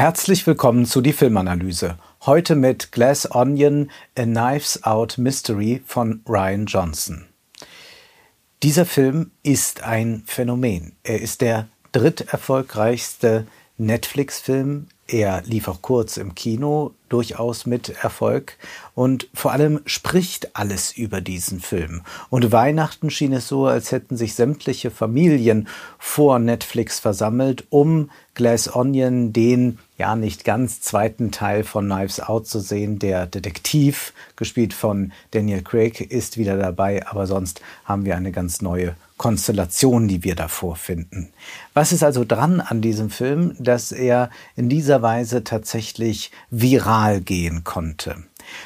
Herzlich willkommen zu die Filmanalyse. Heute mit Glass Onion, A Knives Out Mystery von Ryan Johnson. Dieser Film ist ein Phänomen. Er ist der dritterfolgreichste Netflix-Film. Er lief auch kurz im Kino, durchaus mit Erfolg. Und vor allem spricht alles über diesen Film. Und Weihnachten schien es so, als hätten sich sämtliche Familien vor Netflix versammelt, um Glass Onion, den ja nicht ganz zweiten Teil von Knives Out zu sehen. Der Detektiv, gespielt von Daniel Craig, ist wieder dabei, aber sonst haben wir eine ganz neue Konstellation, die wir davor finden. Was ist also dran an diesem Film, dass er in dieser Weise tatsächlich viral gehen konnte?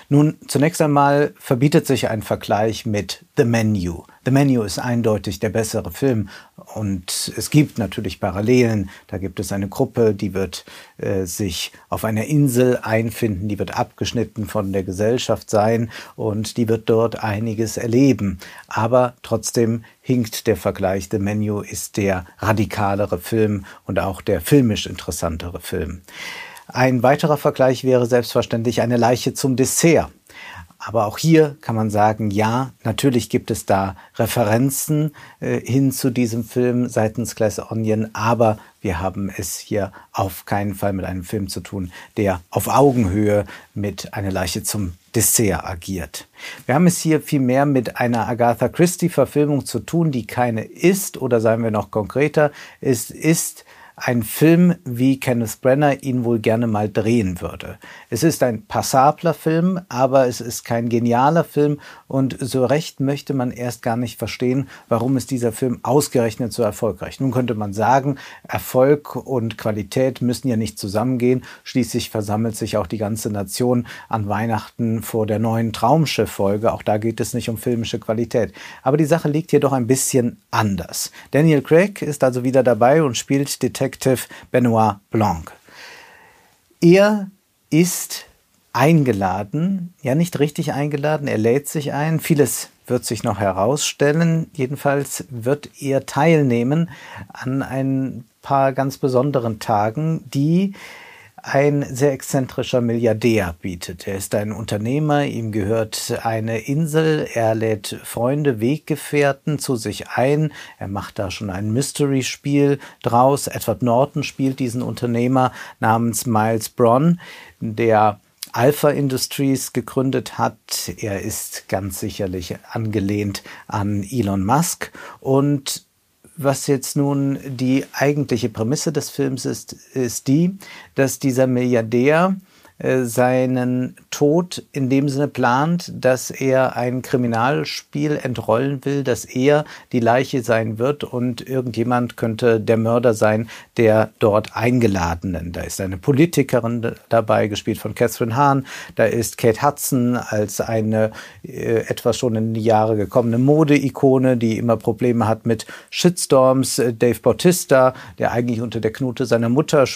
Nun, zunächst einmal verbietet sich ein Vergleich mit The Menu. The Menu ist eindeutig der bessere Film und es gibt natürlich Parallelen. Da gibt es eine Gruppe, die wird äh, sich auf einer Insel einfinden, die wird abgeschnitten von der Gesellschaft sein und die wird dort einiges erleben. Aber trotzdem hinkt der Vergleich. The Menu ist der radikalere Film und auch der filmisch interessantere Film. Ein weiterer Vergleich wäre selbstverständlich eine Leiche zum Dessert. Aber auch hier kann man sagen, ja, natürlich gibt es da Referenzen äh, hin zu diesem Film seitens Glass Onion, aber wir haben es hier auf keinen Fall mit einem Film zu tun, der auf Augenhöhe mit einer Leiche zum Dessert agiert. Wir haben es hier vielmehr mit einer Agatha Christie-Verfilmung zu tun, die keine ist, oder seien wir noch konkreter, es ist ein Film, wie Kenneth Brenner ihn wohl gerne mal drehen würde. Es ist ein passabler Film, aber es ist kein genialer Film und so recht möchte man erst gar nicht verstehen, warum ist dieser Film ausgerechnet so erfolgreich. Nun könnte man sagen, Erfolg und Qualität müssen ja nicht zusammengehen. Schließlich versammelt sich auch die ganze Nation an Weihnachten vor der neuen Traumschiff-Folge. Auch da geht es nicht um filmische Qualität. Aber die Sache liegt hier doch ein bisschen anders. Daniel Craig ist also wieder dabei und spielt Detective Detective Benoit Blanc. Er ist eingeladen, ja nicht richtig eingeladen, er lädt sich ein, vieles wird sich noch herausstellen, jedenfalls wird er teilnehmen an ein paar ganz besonderen Tagen, die ein sehr exzentrischer Milliardär bietet. Er ist ein Unternehmer, ihm gehört eine Insel, er lädt Freunde, Weggefährten zu sich ein, er macht da schon ein Mystery-Spiel draus. Edward Norton spielt diesen Unternehmer namens Miles Bronn, der Alpha Industries gegründet hat. Er ist ganz sicherlich angelehnt an Elon Musk und was jetzt nun die eigentliche Prämisse des Films ist, ist die, dass dieser Milliardär seinen Tod in dem Sinne plant, dass er ein Kriminalspiel entrollen will, dass er die Leiche sein wird und irgendjemand könnte der Mörder sein, der dort Eingeladenen. Da ist eine Politikerin dabei, gespielt von Catherine Hahn. Da ist Kate Hudson als eine äh, etwas schon in die Jahre gekommene Modeikone, die immer Probleme hat mit Shitstorms. Dave Bautista, der eigentlich unter der Knute seiner Mutter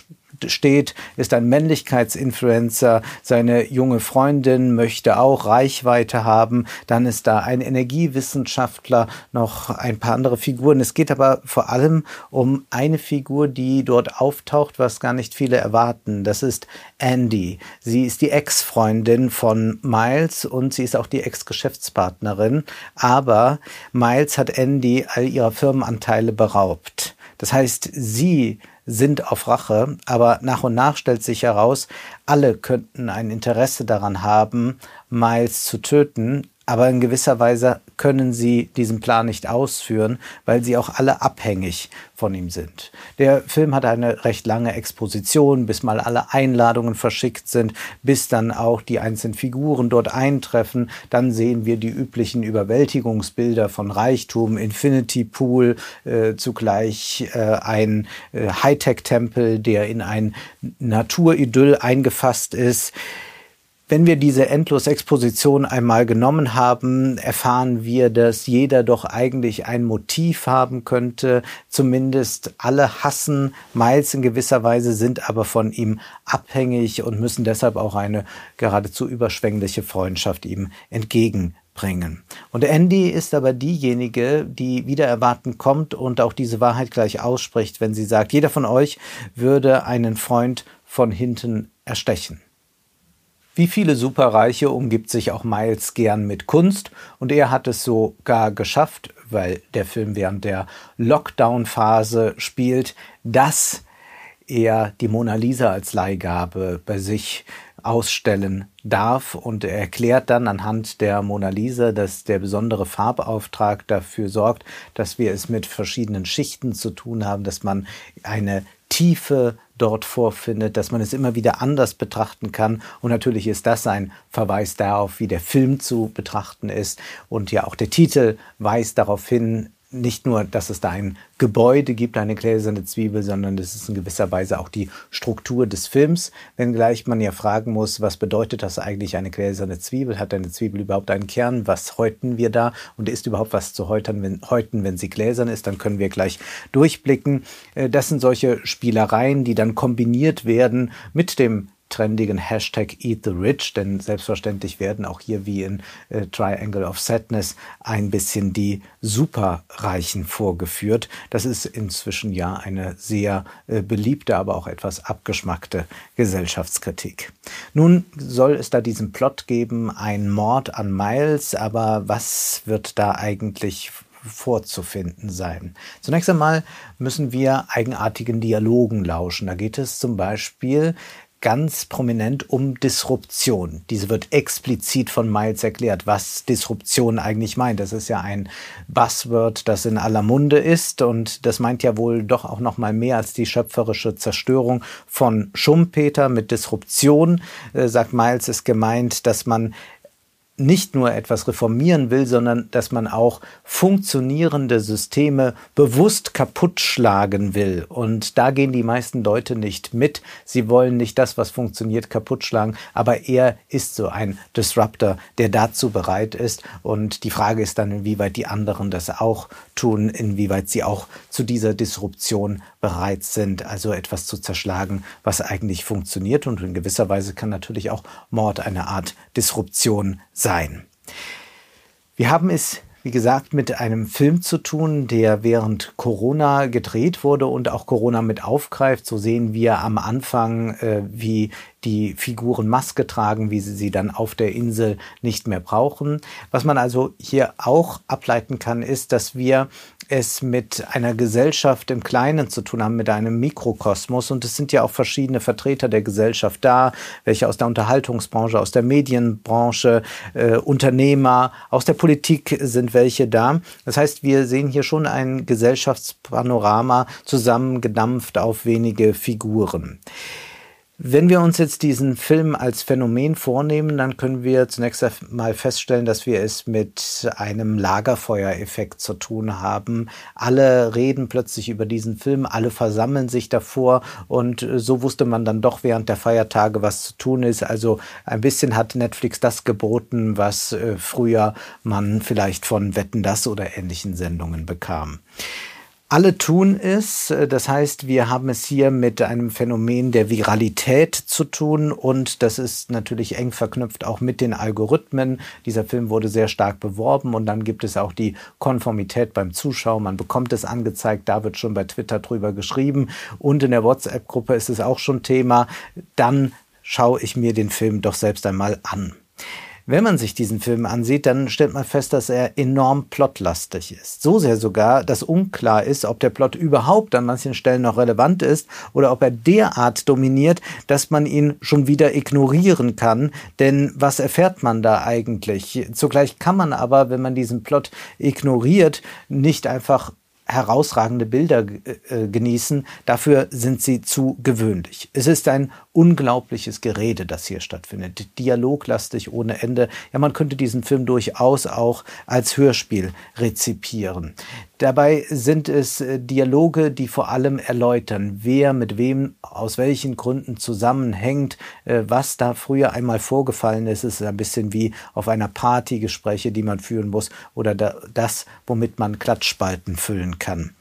steht, ist ein Männlichkeitsinfluencer. Seine junge Freundin möchte auch Reichweite haben. Dann ist da ein Energiewissenschaftler, noch ein paar andere Figuren. Es geht aber vor allem um eine Figur, die dort auftaucht, was gar nicht viele erwarten. Das ist Andy. Sie ist die Ex-Freundin von Miles und sie ist auch die Ex-Geschäftspartnerin. Aber Miles hat Andy all ihrer Firmenanteile beraubt. Das heißt, sie sind auf Rache, aber nach und nach stellt sich heraus, alle könnten ein Interesse daran haben, Miles zu töten, aber in gewisser Weise können sie diesen Plan nicht ausführen, weil sie auch alle abhängig von ihm sind. Der Film hat eine recht lange Exposition, bis mal alle Einladungen verschickt sind, bis dann auch die einzelnen Figuren dort eintreffen. Dann sehen wir die üblichen Überwältigungsbilder von Reichtum, Infinity Pool, äh, zugleich äh, ein äh, Hightech-Tempel, der in ein Naturidyll eingefasst ist. Wenn wir diese Endlosexposition einmal genommen haben, erfahren wir, dass jeder doch eigentlich ein Motiv haben könnte. Zumindest alle hassen Miles in gewisser Weise, sind aber von ihm abhängig und müssen deshalb auch eine geradezu überschwängliche Freundschaft ihm entgegen bringen. Und Andy ist aber diejenige, die wieder erwarten kommt und auch diese Wahrheit gleich ausspricht, wenn sie sagt, jeder von euch würde einen Freund von hinten erstechen. Wie viele Superreiche umgibt sich auch Miles gern mit Kunst? Und er hat es sogar geschafft, weil der Film während der Lockdown-Phase spielt, dass er die Mona Lisa als Leihgabe bei sich ausstellen darf. Und er erklärt dann anhand der Mona Lisa, dass der besondere Farbauftrag dafür sorgt, dass wir es mit verschiedenen Schichten zu tun haben, dass man eine Tiefe dort vorfindet, dass man es immer wieder anders betrachten kann. Und natürlich ist das ein Verweis darauf, wie der Film zu betrachten ist. Und ja, auch der Titel weist darauf hin, nicht nur, dass es da ein Gebäude gibt, eine gläserne Zwiebel, sondern es ist in gewisser Weise auch die Struktur des Films. Wenngleich man ja fragen muss, was bedeutet das eigentlich eine gläserne Zwiebel? Hat eine Zwiebel überhaupt einen Kern? Was häuten wir da? Und ist überhaupt was zu häuten, wenn, häuten, wenn sie gläsern ist? Dann können wir gleich durchblicken. Äh, das sind solche Spielereien, die dann kombiniert werden mit dem trendigen Hashtag Eat the Rich, denn selbstverständlich werden auch hier wie in äh, Triangle of Sadness ein bisschen die Superreichen vorgeführt. Das ist inzwischen ja eine sehr äh, beliebte, aber auch etwas abgeschmackte Gesellschaftskritik. Nun soll es da diesen Plot geben, ein Mord an Miles, aber was wird da eigentlich vorzufinden sein. Zunächst einmal müssen wir eigenartigen Dialogen lauschen. Da geht es zum Beispiel ganz prominent um Disruption. Diese wird explizit von Miles erklärt, was Disruption eigentlich meint. Das ist ja ein Buzzword, das in aller Munde ist und das meint ja wohl doch auch noch mal mehr als die schöpferische Zerstörung von Schumpeter mit Disruption. Äh, sagt Miles ist gemeint, dass man nicht nur etwas reformieren will, sondern dass man auch funktionierende Systeme bewusst kaputt schlagen will. Und da gehen die meisten Leute nicht mit. Sie wollen nicht das, was funktioniert, kaputt schlagen. Aber er ist so ein Disruptor, der dazu bereit ist. Und die Frage ist dann, inwieweit die anderen das auch tun, inwieweit sie auch zu dieser Disruption bereit sind, also etwas zu zerschlagen, was eigentlich funktioniert. Und in gewisser Weise kann natürlich auch Mord eine Art Disruption sein. Wir haben es wie gesagt, mit einem Film zu tun, der während Corona gedreht wurde und auch Corona mit aufgreift. So sehen wir am Anfang, äh, wie die Figuren Maske tragen, wie sie sie dann auf der Insel nicht mehr brauchen. Was man also hier auch ableiten kann, ist, dass wir es mit einer Gesellschaft im Kleinen zu tun haben, mit einem Mikrokosmos. Und es sind ja auch verschiedene Vertreter der Gesellschaft da, welche aus der Unterhaltungsbranche, aus der Medienbranche, äh, Unternehmer, aus der Politik sind welche da. Das heißt, wir sehen hier schon ein Gesellschaftspanorama zusammengedampft auf wenige Figuren. Wenn wir uns jetzt diesen Film als Phänomen vornehmen, dann können wir zunächst einmal feststellen, dass wir es mit einem Lagerfeuereffekt zu tun haben. Alle reden plötzlich über diesen Film, alle versammeln sich davor und so wusste man dann doch während der Feiertage, was zu tun ist. Also ein bisschen hat Netflix das geboten, was äh, früher man vielleicht von Wetten das oder ähnlichen Sendungen bekam. Alle tun es. Das heißt, wir haben es hier mit einem Phänomen der Viralität zu tun und das ist natürlich eng verknüpft auch mit den Algorithmen. Dieser Film wurde sehr stark beworben und dann gibt es auch die Konformität beim Zuschauer. Man bekommt es angezeigt, da wird schon bei Twitter drüber geschrieben und in der WhatsApp-Gruppe ist es auch schon Thema. Dann schaue ich mir den Film doch selbst einmal an. Wenn man sich diesen Film ansieht, dann stellt man fest, dass er enorm plotlastig ist. So sehr sogar, dass unklar ist, ob der Plot überhaupt an manchen Stellen noch relevant ist oder ob er derart dominiert, dass man ihn schon wieder ignorieren kann. Denn was erfährt man da eigentlich? Zugleich kann man aber, wenn man diesen Plot ignoriert, nicht einfach herausragende Bilder äh, genießen. Dafür sind sie zu gewöhnlich. Es ist ein unglaubliches Gerede, das hier stattfindet. Dialoglastig ohne Ende. Ja, man könnte diesen Film durchaus auch als Hörspiel rezipieren. Dabei sind es äh, Dialoge, die vor allem erläutern, wer mit wem aus welchen Gründen zusammenhängt, äh, was da früher einmal vorgefallen ist. Es ist ein bisschen wie auf einer Party Gespräche, die man führen muss oder das, womit man Klatschspalten füllen kann.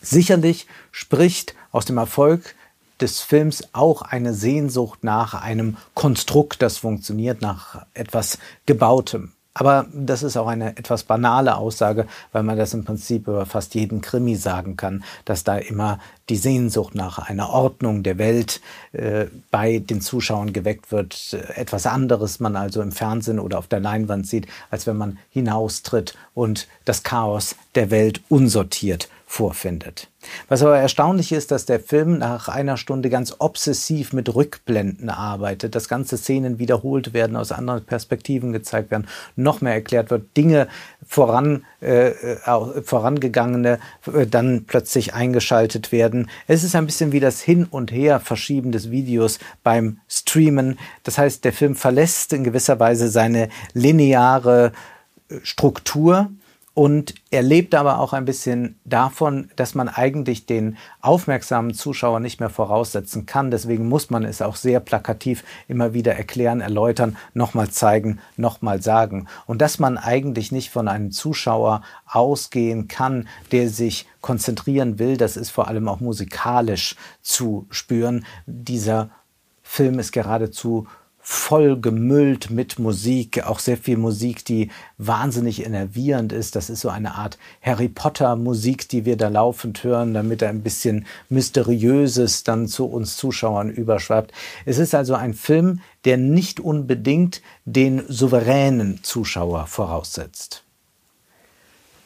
Sicherlich spricht aus dem Erfolg des Films auch eine Sehnsucht nach einem Konstrukt, das funktioniert, nach etwas Gebautem. Aber das ist auch eine etwas banale Aussage, weil man das im Prinzip über fast jeden Krimi sagen kann, dass da immer die Sehnsucht nach einer Ordnung der Welt äh, bei den Zuschauern geweckt wird. Etwas anderes man also im Fernsehen oder auf der Leinwand sieht, als wenn man hinaustritt und das Chaos der Welt unsortiert vorfindet. Was aber erstaunlich ist, dass der Film nach einer Stunde ganz obsessiv mit Rückblenden arbeitet, dass ganze Szenen wiederholt werden, aus anderen Perspektiven gezeigt werden, noch mehr erklärt wird, Dinge voran, äh, äh, vorangegangene äh, dann plötzlich eingeschaltet werden. Es ist ein bisschen wie das Hin- und Her-Verschieben des Videos beim Streamen. Das heißt, der Film verlässt in gewisser Weise seine lineare äh, Struktur und er lebt aber auch ein bisschen davon, dass man eigentlich den aufmerksamen Zuschauer nicht mehr voraussetzen kann. Deswegen muss man es auch sehr plakativ immer wieder erklären, erläutern, nochmal zeigen, nochmal sagen. Und dass man eigentlich nicht von einem Zuschauer ausgehen kann, der sich konzentrieren will, das ist vor allem auch musikalisch zu spüren. Dieser Film ist geradezu voll gemüllt mit Musik, auch sehr viel Musik, die wahnsinnig enervierend ist. Das ist so eine Art Harry Potter Musik, die wir da laufend hören, damit ein bisschen Mysteriöses dann zu uns Zuschauern überschwappt. Es ist also ein Film, der nicht unbedingt den souveränen Zuschauer voraussetzt.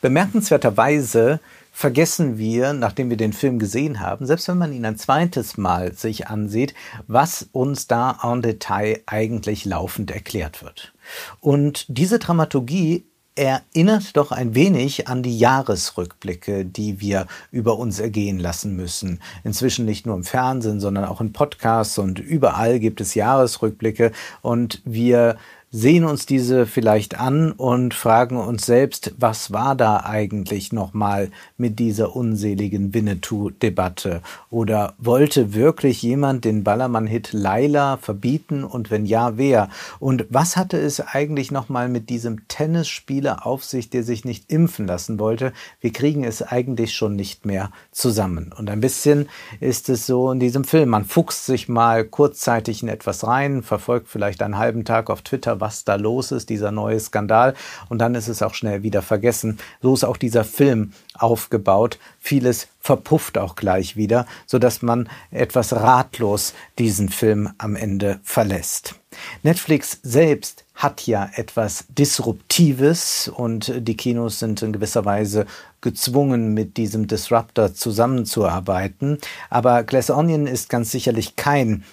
Bemerkenswerterweise vergessen wir, nachdem wir den Film gesehen haben, selbst wenn man ihn ein zweites Mal sich ansieht, was uns da en Detail eigentlich laufend erklärt wird. Und diese Dramaturgie erinnert doch ein wenig an die Jahresrückblicke, die wir über uns ergehen lassen müssen. Inzwischen nicht nur im Fernsehen, sondern auch in Podcasts und überall gibt es Jahresrückblicke und wir sehen uns diese vielleicht an und fragen uns selbst, was war da eigentlich nochmal mit dieser unseligen Winnetou-Debatte? Oder wollte wirklich jemand den Ballermann-Hit Laila verbieten und wenn ja, wer? Und was hatte es eigentlich nochmal mit diesem Tennisspieler auf sich, der sich nicht impfen lassen wollte? Wir kriegen es eigentlich schon nicht mehr zusammen. Und ein bisschen ist es so in diesem Film. Man fuchst sich mal kurzzeitig in etwas rein, verfolgt vielleicht einen halben Tag auf Twitter, was da los ist, dieser neue Skandal. Und dann ist es auch schnell wieder vergessen. So ist auch dieser Film aufgebaut. Vieles verpufft auch gleich wieder, so dass man etwas ratlos diesen Film am Ende verlässt. Netflix selbst hat ja etwas Disruptives und die Kinos sind in gewisser Weise gezwungen, mit diesem Disruptor zusammenzuarbeiten. Aber Glass Onion ist ganz sicherlich kein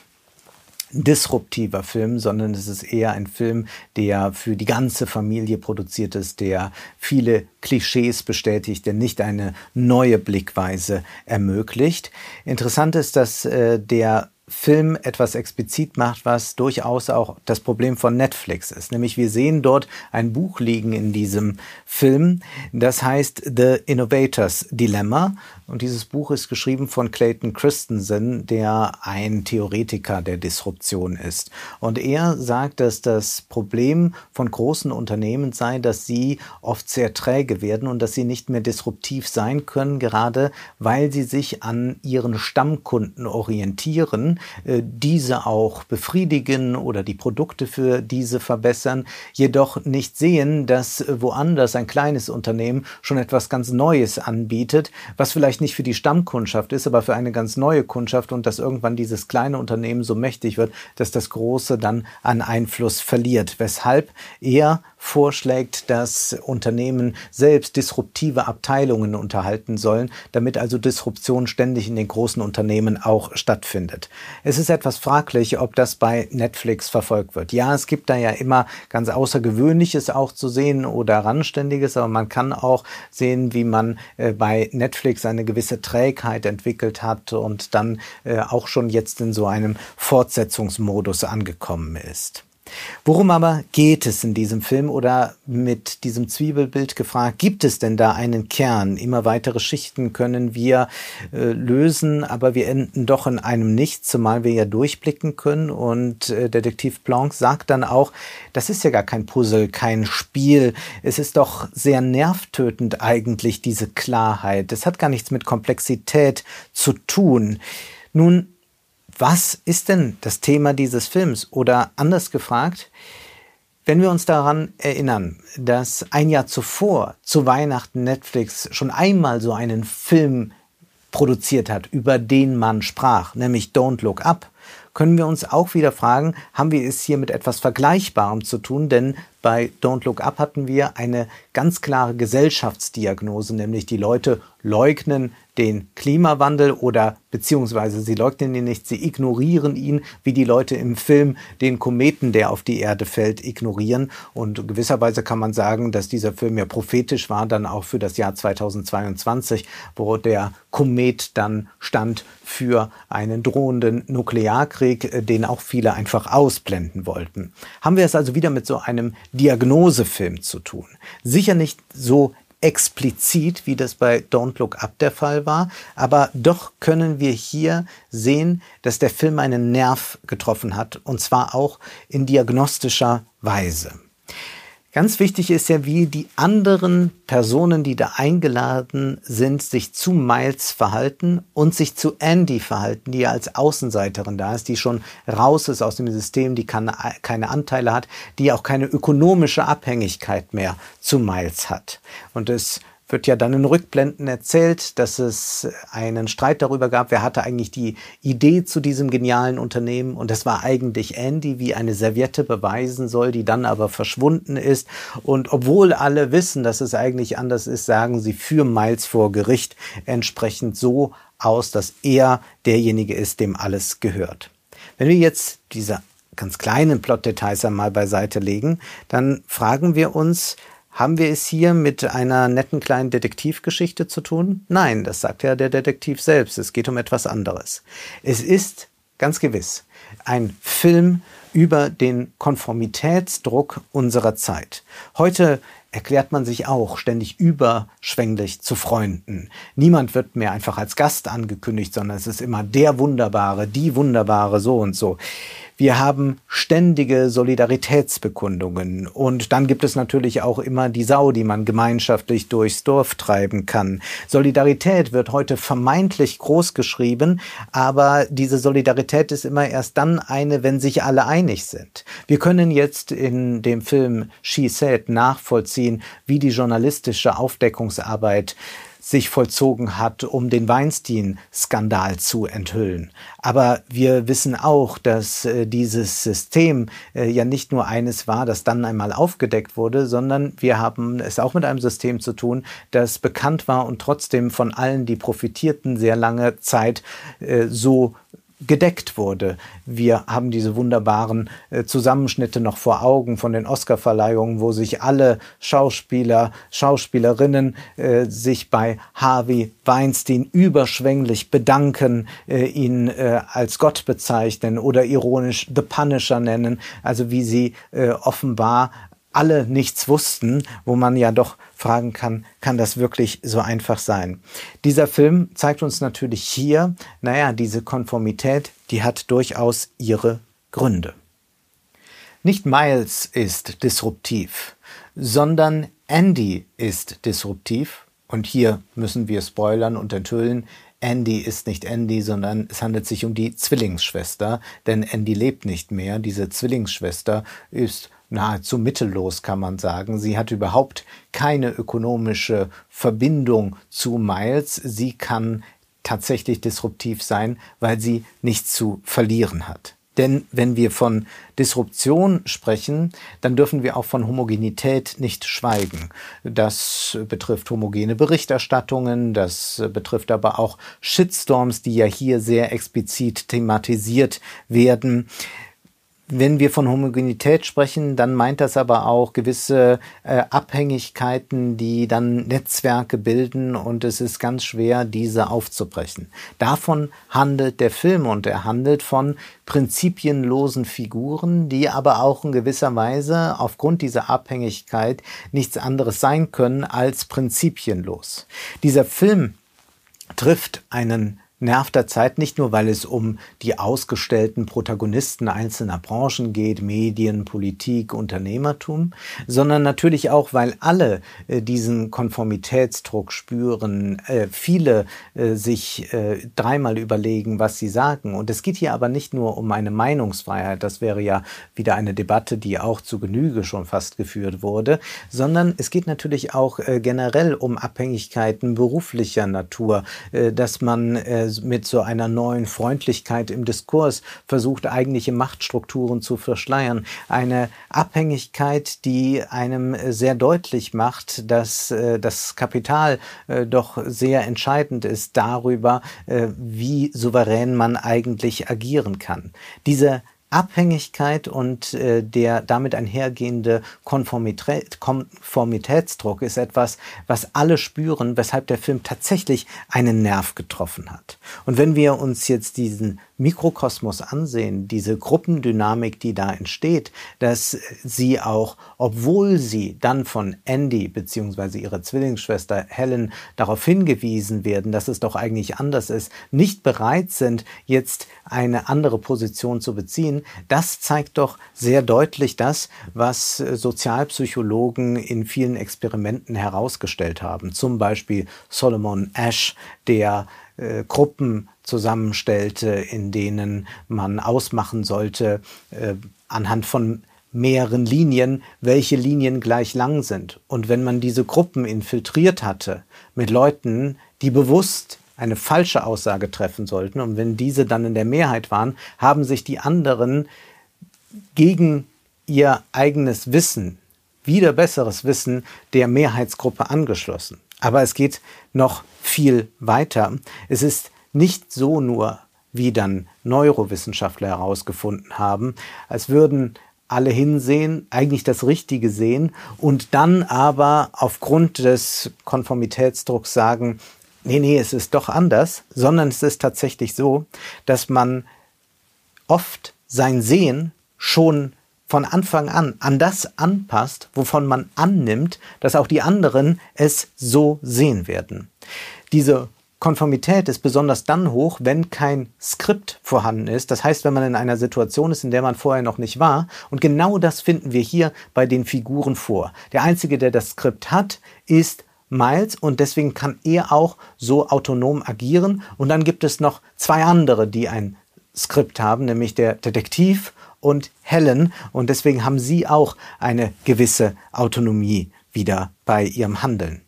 disruptiver Film, sondern es ist eher ein Film, der für die ganze Familie produziert ist, der viele Klischees bestätigt, der nicht eine neue Blickweise ermöglicht. Interessant ist, dass äh, der Film etwas explizit macht, was durchaus auch das Problem von Netflix ist. Nämlich wir sehen dort ein Buch liegen in diesem Film, das heißt The Innovators Dilemma und dieses Buch ist geschrieben von Clayton Christensen, der ein Theoretiker der Disruption ist. Und er sagt, dass das Problem von großen Unternehmen sei, dass sie oft sehr träge werden und dass sie nicht mehr disruptiv sein können, gerade weil sie sich an ihren Stammkunden orientieren, äh, diese auch befriedigen oder die Produkte für diese verbessern, jedoch nicht sehen, dass woanders ein kleines Unternehmen schon etwas ganz Neues anbietet, was vielleicht vielleicht nicht für die Stammkundschaft ist, aber für eine ganz neue Kundschaft und dass irgendwann dieses kleine Unternehmen so mächtig wird, dass das große dann an Einfluss verliert. Weshalb er vorschlägt, dass Unternehmen selbst disruptive Abteilungen unterhalten sollen, damit also Disruption ständig in den großen Unternehmen auch stattfindet. Es ist etwas fraglich, ob das bei Netflix verfolgt wird. Ja, es gibt da ja immer ganz Außergewöhnliches auch zu sehen oder Randständiges, aber man kann auch sehen, wie man äh, bei Netflix eine gewisse Trägheit entwickelt hat und dann äh, auch schon jetzt in so einem Fortsetzungsmodus angekommen ist. Worum aber geht es in diesem Film oder mit diesem Zwiebelbild gefragt, gibt es denn da einen Kern? Immer weitere Schichten können wir äh, lösen, aber wir enden doch in einem Nichts, zumal wir ja durchblicken können. Und äh, Detektiv Blanc sagt dann auch, das ist ja gar kein Puzzle, kein Spiel. Es ist doch sehr nervtötend eigentlich, diese Klarheit. Es hat gar nichts mit Komplexität zu tun. Nun, was ist denn das Thema dieses Films? Oder anders gefragt, Wenn wir uns daran erinnern, dass ein Jahr zuvor zu Weihnachten Netflix schon einmal so einen Film produziert hat, über den man sprach, nämlich Don't Look Up, können wir uns auch wieder fragen, haben wir es hier mit etwas Vergleichbarem zu tun? Denn bei Don't Look Up hatten wir eine ganz klare Gesellschaftsdiagnose, nämlich die Leute leugnen den Klimawandel oder beziehungsweise sie leugnen ihn nicht, sie ignorieren ihn, wie die Leute im Film den Kometen, der auf die Erde fällt, ignorieren. Und gewisserweise kann man sagen, dass dieser Film ja prophetisch war, dann auch für das Jahr 2022, wo der Komet dann stand für einen drohenden Nuklearkrieg, den auch viele einfach ausblenden wollten. Haben wir es also wieder mit so einem Diagnosefilm zu tun. Sicher nicht so explizit, wie das bei Don't Look Up der Fall war, aber doch können wir hier sehen, dass der Film einen Nerv getroffen hat, und zwar auch in diagnostischer Weise. Ganz wichtig ist ja, wie die anderen Personen, die da eingeladen sind, sich zu Miles verhalten und sich zu Andy verhalten, die ja als Außenseiterin da ist, die schon raus ist aus dem System, die keine, keine Anteile hat, die auch keine ökonomische Abhängigkeit mehr zu Miles hat. Und es wird ja dann in Rückblenden erzählt, dass es einen Streit darüber gab, wer hatte eigentlich die Idee zu diesem genialen Unternehmen und das war eigentlich Andy, wie eine Serviette beweisen soll, die dann aber verschwunden ist und obwohl alle wissen, dass es eigentlich anders ist, sagen sie für Miles vor Gericht entsprechend so aus, dass er derjenige ist, dem alles gehört. Wenn wir jetzt diese ganz kleinen Plotdetails einmal beiseite legen, dann fragen wir uns, haben wir es hier mit einer netten kleinen Detektivgeschichte zu tun? Nein, das sagt ja der Detektiv selbst. Es geht um etwas anderes. Es ist ganz gewiss ein Film über den Konformitätsdruck unserer Zeit. Heute erklärt man sich auch ständig überschwänglich zu Freunden. Niemand wird mehr einfach als Gast angekündigt, sondern es ist immer der Wunderbare, die Wunderbare, so und so. Wir haben ständige Solidaritätsbekundungen und dann gibt es natürlich auch immer die Sau, die man gemeinschaftlich durchs Dorf treiben kann. Solidarität wird heute vermeintlich groß geschrieben, aber diese Solidarität ist immer erst dann eine, wenn sich alle einig sind. Wir können jetzt in dem Film She Said nachvollziehen, wie die journalistische Aufdeckungsarbeit sich vollzogen hat, um den Weinstein-Skandal zu enthüllen. Aber wir wissen auch, dass äh, dieses System äh, ja nicht nur eines war, das dann einmal aufgedeckt wurde, sondern wir haben es auch mit einem System zu tun, das bekannt war und trotzdem von allen, die profitierten, sehr lange Zeit äh, so gedeckt wurde. Wir haben diese wunderbaren äh, Zusammenschnitte noch vor Augen von den Oscarverleihungen, wo sich alle Schauspieler, Schauspielerinnen äh, sich bei Harvey Weinstein überschwänglich bedanken, äh, ihn äh, als Gott bezeichnen oder ironisch The Punisher nennen, also wie sie äh, offenbar alle nichts wussten, wo man ja doch fragen kann, kann das wirklich so einfach sein? Dieser Film zeigt uns natürlich hier, naja, diese Konformität, die hat durchaus ihre Gründe. Nicht Miles ist disruptiv, sondern Andy ist disruptiv. Und hier müssen wir spoilern und enthüllen, Andy ist nicht Andy, sondern es handelt sich um die Zwillingsschwester, denn Andy lebt nicht mehr. Diese Zwillingsschwester ist nahezu mittellos, kann man sagen. Sie hat überhaupt keine ökonomische Verbindung zu Miles. Sie kann tatsächlich disruptiv sein, weil sie nichts zu verlieren hat. Denn wenn wir von Disruption sprechen, dann dürfen wir auch von Homogenität nicht schweigen. Das betrifft homogene Berichterstattungen, das betrifft aber auch Shitstorms, die ja hier sehr explizit thematisiert werden. Wenn wir von Homogenität sprechen, dann meint das aber auch gewisse äh, Abhängigkeiten, die dann Netzwerke bilden und es ist ganz schwer, diese aufzubrechen. Davon handelt der Film und er handelt von prinzipienlosen Figuren, die aber auch in gewisser Weise aufgrund dieser Abhängigkeit nichts anderes sein können als prinzipienlos. Dieser Film trifft einen Nerv der Zeit nicht nur, weil es um die ausgestellten Protagonisten einzelner Branchen geht, Medien, Politik, Unternehmertum, sondern natürlich auch, weil alle äh, diesen Konformitätsdruck spüren, äh, viele äh, sich äh, dreimal überlegen, was sie sagen. Und es geht hier aber nicht nur um eine Meinungsfreiheit, das wäre ja wieder eine Debatte, die auch zu Genüge schon fast geführt wurde, sondern es geht natürlich auch äh, generell um Abhängigkeiten beruflicher Natur, äh, dass man mit so einer neuen Freundlichkeit im Diskurs versucht, eigentliche Machtstrukturen zu verschleiern. Eine Abhängigkeit, die einem sehr deutlich macht, dass äh, das Kapital äh, doch sehr entscheidend ist darüber, äh, wie souverän man eigentlich agieren kann. Diese Abhängigkeit und äh, der damit einhergehende Konformität, Konformitätsdruck ist etwas, was alle spüren, weshalb der Film tatsächlich einen Nerv getroffen hat. Und wenn wir uns jetzt diesen Mikrokosmos ansehen, diese Gruppendynamik, die da entsteht, dass sie auch, obwohl sie dann von Andy beziehungsweise ihrer Zwillingsschwester Helen darauf hingewiesen werden, dass es doch eigentlich anders ist, nicht bereit sind, jetzt eine andere Position zu beziehen, das zeigt doch sehr deutlich das, was Sozialpsychologen in vielen Experimenten herausgestellt haben. Zum Beispiel Solomon Ash, der äh, Gruppen zusammenstellte, in denen man ausmachen sollte, äh, anhand von mehreren Linien, welche Linien gleich lang sind. Und wenn man diese Gruppen infiltriert hatte mit Leuten, die bewusst eine falsche Aussage treffen sollten, und wenn diese dann in der Mehrheit waren, haben sich die anderen gegen ihr eigenes Wissen, wieder besseres Wissen der Mehrheitsgruppe angeschlossen. Aber es geht noch viel weiter. Es ist nicht so nur, wie dann Neurowissenschaftler herausgefunden haben, als würden alle hinsehen, eigentlich das Richtige sehen und dann aber aufgrund des Konformitätsdrucks sagen, nee, nee, es ist doch anders, sondern es ist tatsächlich so, dass man oft sein Sehen schon von Anfang an an das anpasst, wovon man annimmt, dass auch die anderen es so sehen werden. Diese Konformität ist besonders dann hoch, wenn kein Skript vorhanden ist. Das heißt, wenn man in einer Situation ist, in der man vorher noch nicht war. Und genau das finden wir hier bei den Figuren vor. Der Einzige, der das Skript hat, ist Miles und deswegen kann er auch so autonom agieren. Und dann gibt es noch zwei andere, die ein Skript haben, nämlich der Detektiv und Helen. Und deswegen haben sie auch eine gewisse Autonomie wieder bei ihrem Handeln.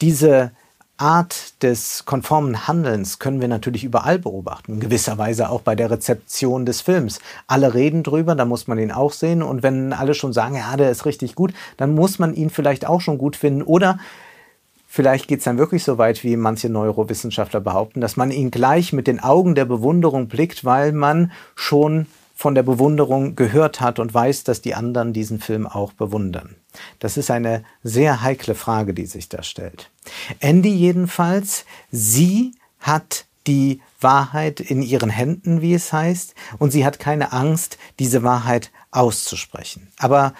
Diese Art des konformen Handelns können wir natürlich überall beobachten, in gewisser Weise auch bei der Rezeption des Films. Alle reden drüber, da muss man ihn auch sehen und wenn alle schon sagen, ja, der ist richtig gut, dann muss man ihn vielleicht auch schon gut finden oder Vielleicht geht es dann wirklich so weit, wie manche Neurowissenschaftler behaupten, dass man ihn gleich mit den Augen der Bewunderung blickt, weil man schon von der Bewunderung gehört hat und weiß, dass die anderen diesen Film auch bewundern. Das ist eine sehr heikle Frage, die sich da stellt. Andy jedenfalls, sie hat die Wahrheit in ihren Händen, wie es heißt, und sie hat keine Angst, diese Wahrheit auszusprechen. Aber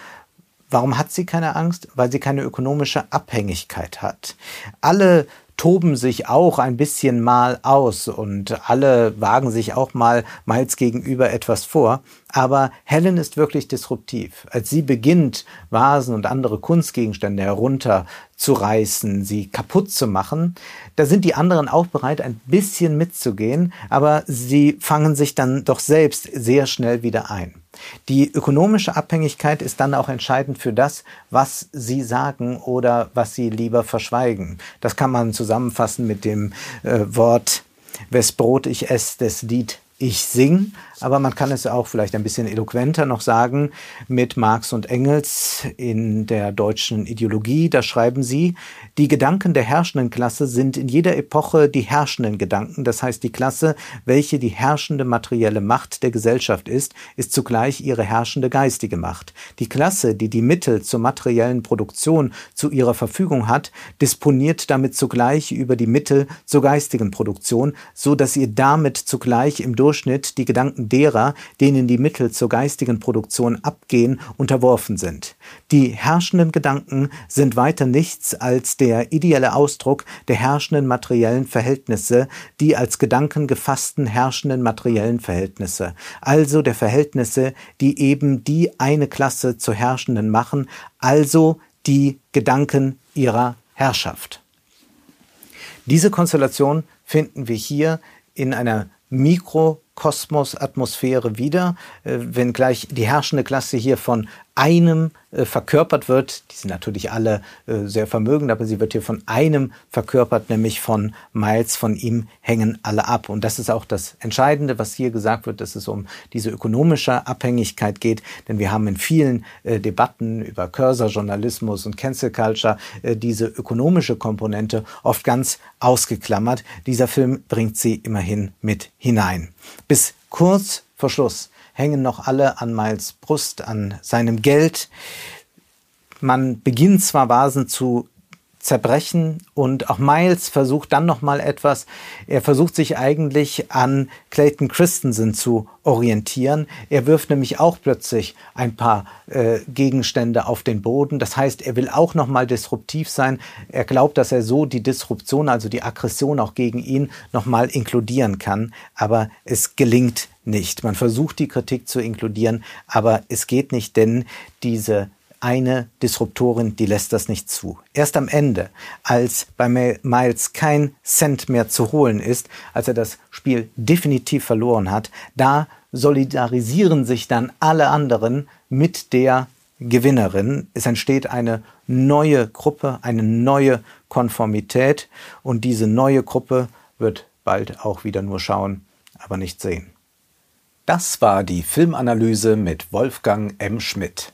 Warum hat sie keine Angst? Weil sie keine ökonomische Abhängigkeit hat. Alle toben sich auch ein bisschen mal aus und alle wagen sich auch mal Miles gegenüber etwas vor. Aber Helen ist wirklich disruptiv. Als sie beginnt, Vasen und andere Kunstgegenstände herunterzureißen, sie kaputt zu machen, da sind die anderen auch bereit, ein bisschen mitzugehen, aber sie fangen sich dann doch selbst sehr schnell wieder ein. Die ökonomische Abhängigkeit ist dann auch entscheidend für das, was Sie sagen oder was Sie lieber verschweigen. Das kann man zusammenfassen mit dem äh, Wort, wes Brot ich esse, des Lied ich sing, aber man kann es auch vielleicht ein bisschen eloquenter noch sagen mit Marx und Engels in der deutschen Ideologie. Da schreiben sie, die Gedanken der herrschenden Klasse sind in jeder Epoche die herrschenden Gedanken. Das heißt, die Klasse, welche die herrschende materielle Macht der Gesellschaft ist, ist zugleich ihre herrschende geistige Macht. Die Klasse, die die Mittel zur materiellen Produktion zu ihrer Verfügung hat, disponiert damit zugleich über die Mittel zur geistigen Produktion, so dass ihr damit zugleich im Durchschnitt die Gedanken derer, denen die Mittel zur geistigen Produktion abgehen, unterworfen sind. Die herrschenden Gedanken sind weiter nichts als der ideelle Ausdruck der herrschenden materiellen Verhältnisse, die als Gedanken gefassten herrschenden materiellen Verhältnisse, also der Verhältnisse, die eben die eine Klasse zur herrschenden machen, also die Gedanken ihrer Herrschaft. Diese Konstellation finden wir hier in einer Mikrokosmos-Atmosphäre wieder, äh, wenngleich die herrschende Klasse hier von einem äh, verkörpert wird. Die sind natürlich alle äh, sehr vermögend, aber sie wird hier von einem verkörpert, nämlich von Miles. Von ihm hängen alle ab. Und das ist auch das Entscheidende, was hier gesagt wird, dass es um diese ökonomische Abhängigkeit geht. Denn wir haben in vielen äh, Debatten über Cursor-Journalismus und Cancel Culture äh, diese ökonomische Komponente oft ganz ausgeklammert. Dieser Film bringt sie immerhin mit hinein. Bis kurz vor Schluss hängen noch alle an Miles Brust, an seinem Geld. Man beginnt zwar Vasen zu zerbrechen und auch Miles versucht dann noch mal etwas. Er versucht sich eigentlich an Clayton Christensen zu orientieren. Er wirft nämlich auch plötzlich ein paar äh, Gegenstände auf den Boden. Das heißt, er will auch noch mal disruptiv sein. Er glaubt, dass er so die Disruption, also die Aggression auch gegen ihn noch mal inkludieren kann, aber es gelingt nicht. Man versucht die Kritik zu inkludieren, aber es geht nicht, denn diese eine Disruptorin, die lässt das nicht zu. Erst am Ende, als bei Miles kein Cent mehr zu holen ist, als er das Spiel definitiv verloren hat, da solidarisieren sich dann alle anderen mit der Gewinnerin. Es entsteht eine neue Gruppe, eine neue Konformität und diese neue Gruppe wird bald auch wieder nur schauen, aber nicht sehen. Das war die Filmanalyse mit Wolfgang M. Schmidt.